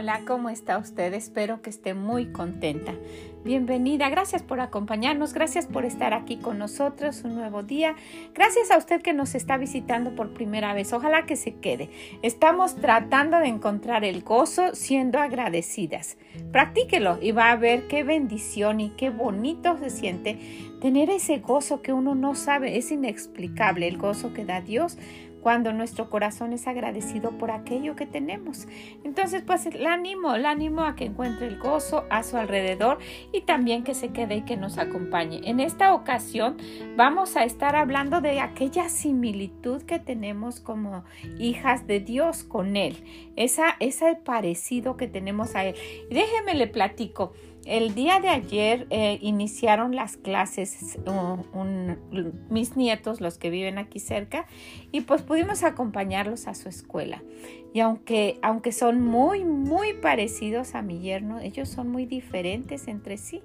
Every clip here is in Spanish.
Hola, ¿cómo está usted? Espero que esté muy contenta. Bienvenida, gracias por acompañarnos, gracias por estar aquí con nosotros un nuevo día. Gracias a usted que nos está visitando por primera vez. Ojalá que se quede. Estamos tratando de encontrar el gozo siendo agradecidas. Practíquelo y va a ver qué bendición y qué bonito se siente tener ese gozo que uno no sabe. Es inexplicable el gozo que da Dios cuando nuestro corazón es agradecido por aquello que tenemos. Entonces, pues el ánimo, el ánimo a que encuentre el gozo a su alrededor y también que se quede y que nos acompañe. En esta ocasión vamos a estar hablando de aquella similitud que tenemos como hijas de Dios con Él, esa, ese parecido que tenemos a Él. déjeme le platico. El día de ayer eh, iniciaron las clases mis nietos, los que viven aquí cerca, y pues pudimos acompañarlos a su escuela. Y aunque, aunque son muy, muy parecidos a mi yerno, ellos son muy diferentes entre sí.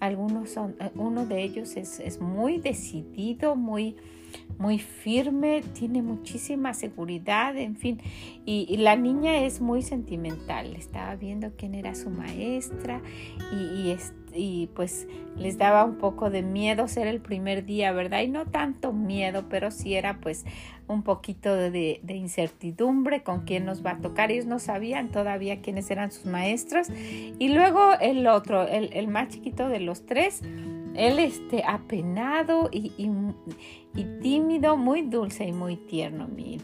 Algunos son, eh, uno de ellos es, es muy decidido, muy muy firme, tiene muchísima seguridad, en fin. Y, la niña es muy sentimental. Estaba viendo quién era su maestra y, y, pues les daba un poco de miedo ser el primer día, ¿verdad? Y no tanto miedo, pero sí era pues un poquito de, incertidumbre con quién nos va a tocar. Ellos no sabían todavía quiénes eran sus maestros. Y luego el otro, el, el más chiquito de los tres, él este, apenado y, y, tímido, muy dulce y muy tierno, mi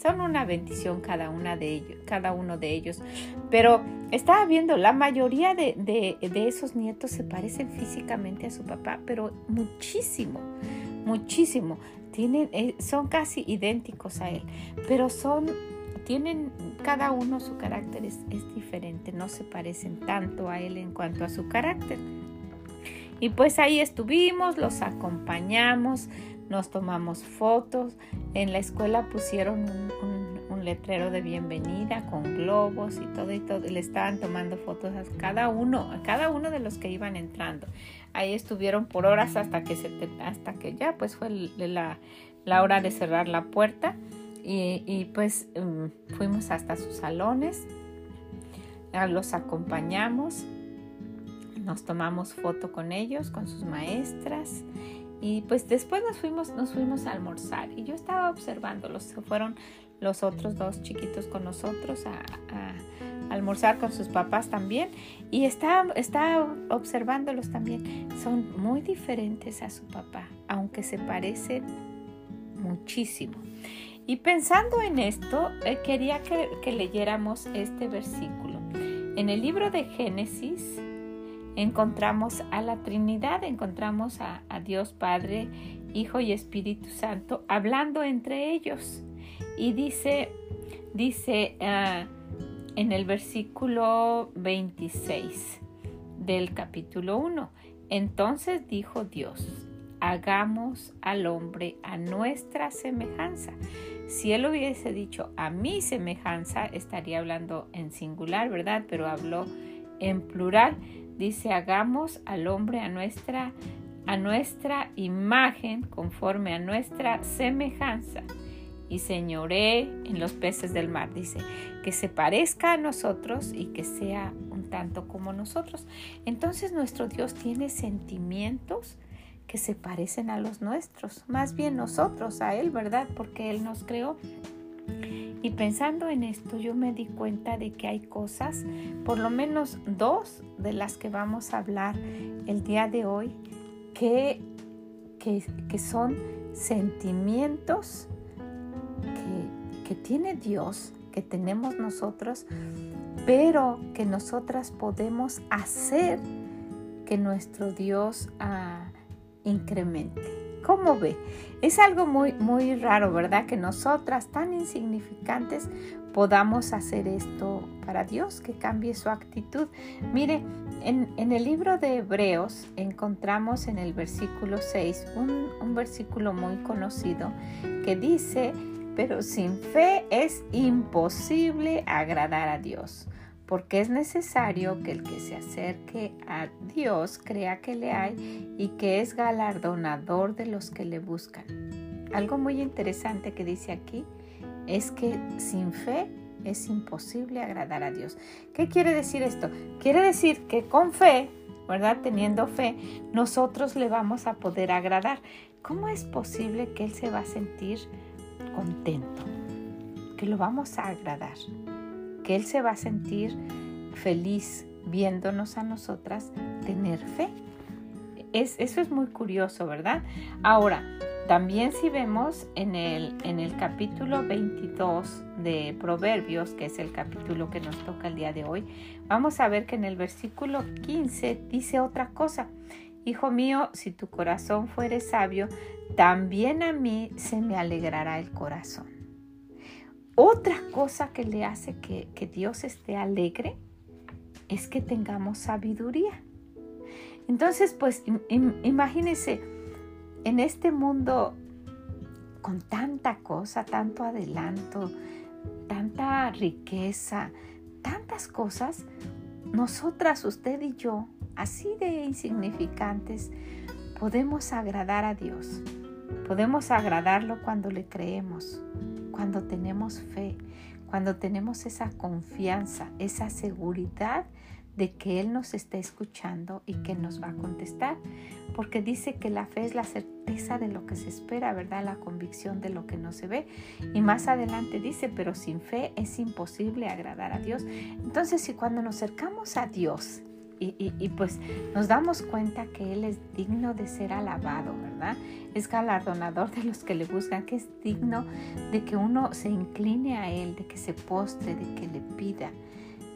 Son una bendición cada, una de ellos, cada uno de ellos. Pero estaba viendo, la mayoría de, de, esos nietos se parecen físicamente a su papá, pero muchísimo, muchísimo. Tienen, eh, son casi idénticos a él, pero son tienen cada uno su carácter es, diferente, no se parecen tanto a él en cuanto a su carácter. Y pues ahí estuvimos, los acompañamos, nos tomamos fotos. En la escuela pusieron un, letrero de bienvenida con globos y todo y todo. le estaban tomando fotos a cada uno, a cada uno de los que iban entrando. Ahí estuvieron por horas hasta que se hasta que ya pues fue la, hora de cerrar la puerta. Y, pues mm, fuimos hasta sus salones. Los acompañamos nos tomamos foto con ellos, con sus maestras y pues después nos fuimos, nos fuimos a almorzar y yo estaba observándolos, se fueron los otros dos chiquitos con nosotros a, almorzar con sus papás también y estaba, estaba observándolos también. Son muy diferentes a su papá, aunque se parecen muchísimo. Y pensando en esto, eh, quería que, que leyéramos este versículo. En el libro de Génesis, encontramos a la Trinidad, encontramos a, Dios Padre, Hijo y Espíritu Santo hablando entre ellos. Y dice, dice ah, en el versículo 26 del capítulo 1, entonces dijo Dios, hagamos al hombre a nuestra semejanza. Si él hubiese dicho a mi semejanza, estaría hablando en singular, ¿verdad? Pero habló en plural. Dice, hagamos al hombre a nuestra, a nuestra imagen, conforme a nuestra semejanza, y señoré en los peces del mar. Dice, que se parezca a nosotros y que sea un tanto como nosotros. Entonces nuestro Dios tiene sentimientos que se parecen a los nuestros, más bien nosotros a Él, ¿verdad? Porque Él nos creó. Y pensando en esto, yo me di cuenta de que hay cosas, por lo menos dos de las que vamos a hablar el día de hoy, que, que, son sentimientos que, que tiene Dios, que tenemos nosotros, pero que nosotras podemos hacer que nuestro Dios ah, incremente. ¿Cómo ve? Es algo muy, muy raro, ¿verdad? Que nosotras, tan insignificantes, podamos hacer esto para Dios, que cambie su actitud. Mire, en, el libro de Hebreos encontramos en el versículo 6 un, un versículo muy conocido que dice, pero sin fe es imposible agradar a Dios porque es necesario que el que se acerque a Dios crea que le hay y que es galardonador de los que le buscan. Algo muy interesante que dice aquí es que sin fe es imposible agradar a Dios. ¿Qué quiere decir esto? Quiere decir que con fe, ¿verdad? Teniendo fe, nosotros le vamos a poder agradar. ¿Cómo es posible que Él se va a sentir contento? Que lo vamos a agradar que Él se va a sentir feliz viéndonos a nosotras tener fe. Es, eso es muy curioso, ¿verdad? Ahora, también si vemos en el, en el capítulo 22 de Proverbios, que es el capítulo que nos toca el día de hoy, vamos a ver que en el versículo 15 dice otra cosa. Hijo mío, si tu corazón fuere sabio, también a mí se me alegrará el corazón. Otra cosa que le hace que, Dios esté alegre es que tengamos sabiduría. Entonces, pues imagínense, en este mundo con tanta cosa, tanto adelanto, tanta riqueza, tantas cosas, nosotras, usted y yo, así de insignificantes, podemos agradar a Dios. Podemos agradarlo cuando le creemos, cuando tenemos fe, cuando tenemos esa confianza, esa seguridad de que Él nos está escuchando y que nos va a contestar, porque dice que la fe es la certeza de lo que se espera, ¿verdad? La convicción de lo que no se ve. Y más adelante dice, pero sin fe es imposible agradar a Dios. Entonces, si cuando nos acercamos a Dios y, pues nos damos cuenta que Él es digno de ser alabado, ¿verdad? Es galardonador de los que le buscan, que es digno de que uno se incline a Él, de que se postre, de que le pida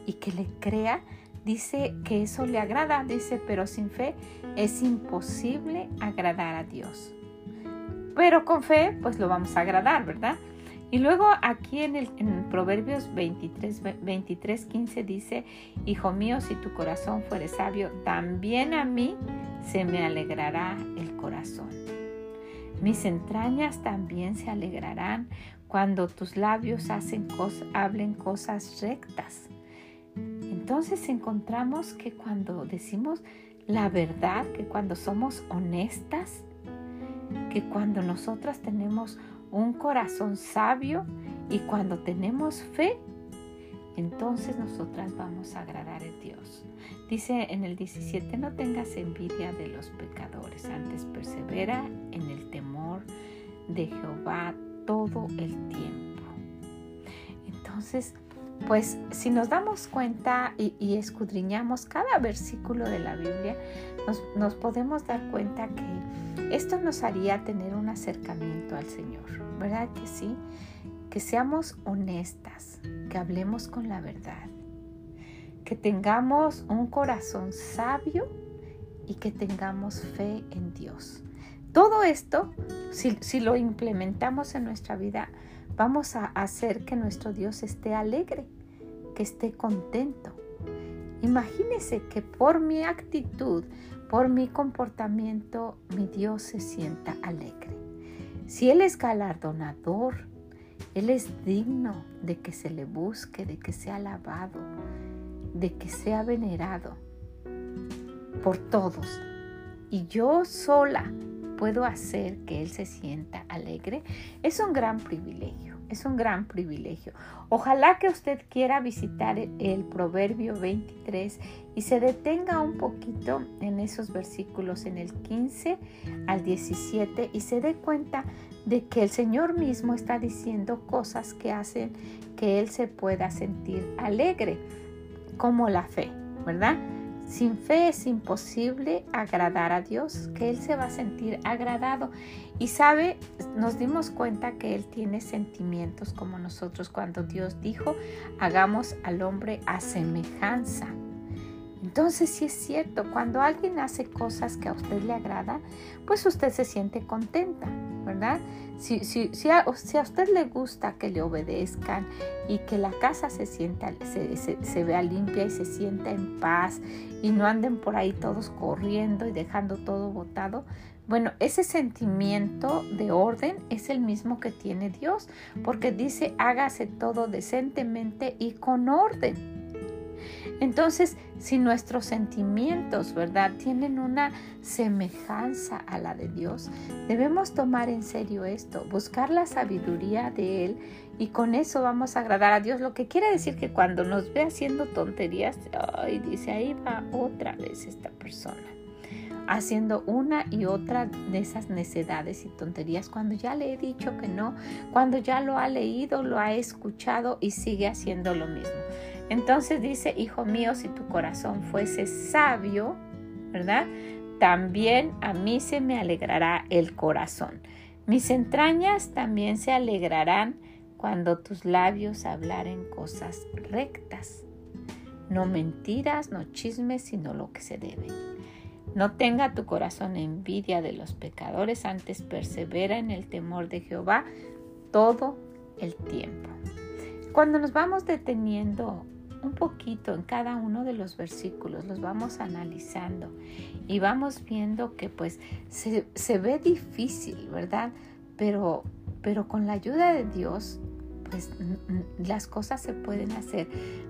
y que le crea. Dice que eso le agrada, dice, pero sin fe es imposible agradar a Dios. Pero con fe, pues lo vamos a agradar, ¿verdad? Y luego aquí en, el, Proverbios 23, 23, 15 dice, Hijo mío, si tu corazón fuere sabio, también a mí se me alegrará el corazón. Mis entrañas también se alegrarán cuando tus labios hacen hablen cosas rectas. Entonces encontramos que cuando decimos la verdad, que cuando somos honestas, que cuando nosotras tenemos un corazón sabio y cuando tenemos fe, entonces nosotras vamos a agradar a Dios. Dice en el 17, no tengas envidia de los pecadores, antes persevera en el temor de Jehová todo el tiempo. Entonces, pues si nos damos cuenta y, escudriñamos cada versículo de la Biblia, nos podemos dar cuenta que esto nos haría tener un acercamiento al Señor. ¿verdad que sí? Que seamos honestas, que hablemos con la verdad, que tengamos un corazón sabio y que tengamos fe en Dios. Todo esto, si, lo implementamos en nuestra vida, vamos a hacer que nuestro Dios esté alegre, que esté contento. Imagínese que por mi actitud, por mi comportamiento, mi Dios se sienta alegre. Si Él es galardonador, Él es digno de que se le busque, de que sea alabado, de que sea venerado por todos. Y yo sola puedo hacer que Él se sienta alegre. Es un gran privilegio. Es un gran privilegio. Ojalá que usted quiera visitar el Proverbio 23 y se detenga un poquito en esos versículos, en el 15 al 17, y se dé cuenta de que el Señor mismo está diciendo cosas que hacen que Él se pueda sentir alegre, como la fe, ¿verdad? Sin fe es imposible agradar a Dios, que Él se va a sentir agradado. Y sabe, nos dimos cuenta que Él tiene sentimientos como nosotros cuando Dios dijo, hagamos al hombre a semejanza. Entonces sí es cierto, cuando alguien hace cosas que a usted le agrada, pues usted se siente contenta, ¿verdad? Si, si, si, a, usted le gusta que le obedezcan y que la casa se, sienta, se, se, vea limpia y se sienta en paz y no anden por ahí todos corriendo y dejando todo botado, bueno, ese sentimiento de orden es el mismo que tiene Dios, porque dice hágase todo decentemente y con orden. Entonces, si nuestros sentimientos, ¿verdad?, tienen una semejanza a la de Dios, debemos tomar en serio esto, buscar la sabiduría de Él y con eso vamos a agradar a Dios. Lo que quiere decir que cuando nos ve haciendo tonterías, ay, dice, ahí va otra vez esta persona haciendo una y otra de esas necedades y tonterías cuando ya le he dicho que no, cuando ya lo ha leído, lo ha escuchado y sigue haciendo lo mismo. Entonces dice, hijo mío, si tu corazón fuese sabio, ¿verdad? También a mí se me alegrará el corazón. Mis entrañas también se alegrarán cuando tus labios hablaren cosas rectas. No mentiras, no chismes, sino lo que se debe. No tenga tu corazón envidia de los pecadores, antes persevera en el temor de Jehová todo el tiempo. Cuando nos vamos deteniendo un poquito en cada uno de los versículos, los vamos analizando y vamos viendo que pues se, se ve difícil, ¿verdad? Pero, pero con la ayuda de Dios, pues las cosas se pueden hacer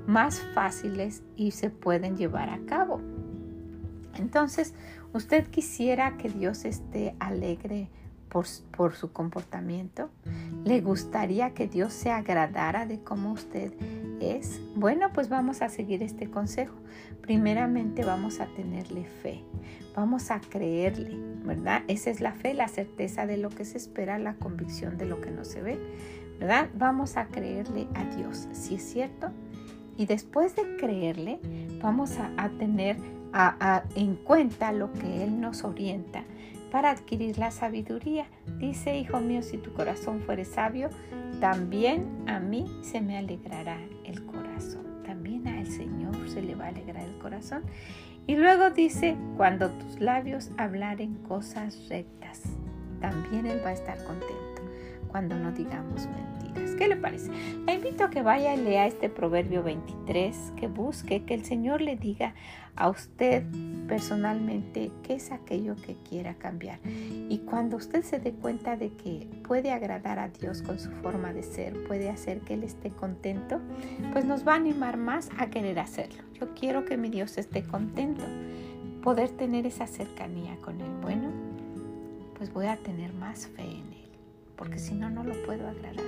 más fáciles y se pueden llevar a cabo. Entonces, ¿usted quisiera que Dios esté alegre por, su comportamiento? ¿Le gustaría que Dios se agradara de cómo usted es? Bueno, pues vamos a seguir este consejo. Primeramente vamos a tenerle fe, vamos a creerle, ¿verdad? Esa es la fe, la certeza de lo que se espera, la convicción de lo que no se ve, ¿verdad? Vamos a creerle a Dios, si es cierto. Y después de creerle, vamos a tener en cuenta lo que Él nos orienta para adquirir la sabiduría. Dice, hijo mío, si tu corazón fuere sabio, también a mí se me alegrará el corazón. También al Señor se le va a alegrar el corazón. Y luego dice, cuando tus labios hablaren cosas rectas, también Él va a estar contento cuando no digamos ¿Qué le parece? Le invito a que vaya y lea este Proverbio 23, que busque, que el Señor le diga a usted personalmente qué es aquello que quiera cambiar. Y cuando usted se dé cuenta de que puede agradar a Dios con su forma de ser, puede hacer que Él esté contento, pues nos va a animar más a querer hacerlo. Yo quiero que mi Dios esté contento, poder tener esa cercanía con Él. Bueno, pues voy a tener más fe en Él porque si no, no lo puedo agradar,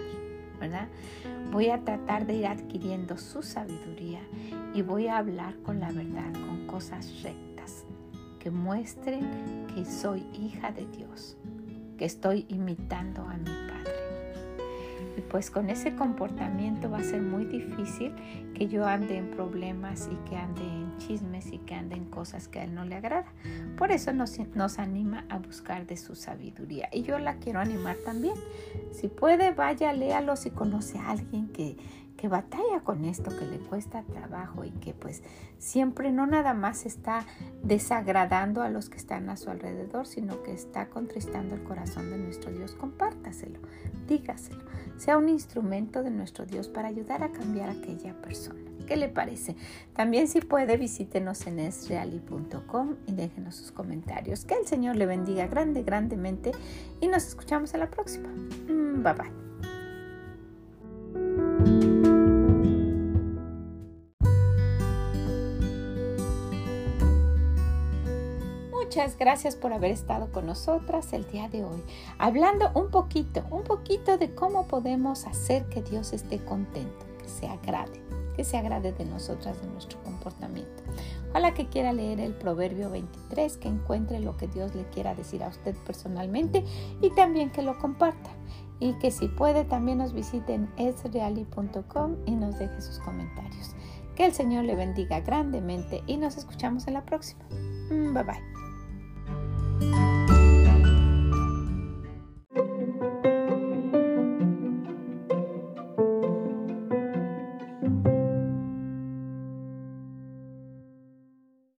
Voy a tratar de ir adquiriendo su sabiduría y voy a hablar con la verdad, con cosas rectas, que muestren que soy hija de Dios, que estoy imitando a mi Padre. Y pues con ese comportamiento va a ser muy difícil que yo ande en problemas y que ande en chismes y que ande en cosas que a él no le agrada. Por eso nos, anima a buscar de su sabiduría. Y yo la quiero animar también. Si puede, vaya, léalo si conoce a alguien que, que batalla con esto, que le cuesta trabajo y que pues siempre no nada más está desagradando a los que están a su alrededor, sino que está contristando el corazón de nuestro Dios, compártaselo, dígaselo, sea un instrumento de nuestro Dios para ayudar a cambiar a aquella persona. ¿Qué le parece? También si puede visítenos en esreali.com y déjenos sus comentarios. Que el Señor le bendiga grande, grandemente y nos escuchamos en la próxima. Mm, bye bye. Muchas gracias por haber estado con nosotras el día de hoy, hablando un poquito, un poquito de cómo podemos hacer que Dios esté contento, que se agrade, que se agrade de nosotras, de nuestro comportamiento. Ojalá que quiera leer el Proverbio 23, que encuentre lo que Dios le quiera decir a usted personalmente y también que lo comparta. Y que si puede también nos visite en esreali.com y nos deje sus comentarios. Que el Señor le bendiga grandemente y nos escuchamos en la próxima. Mm, bye bye.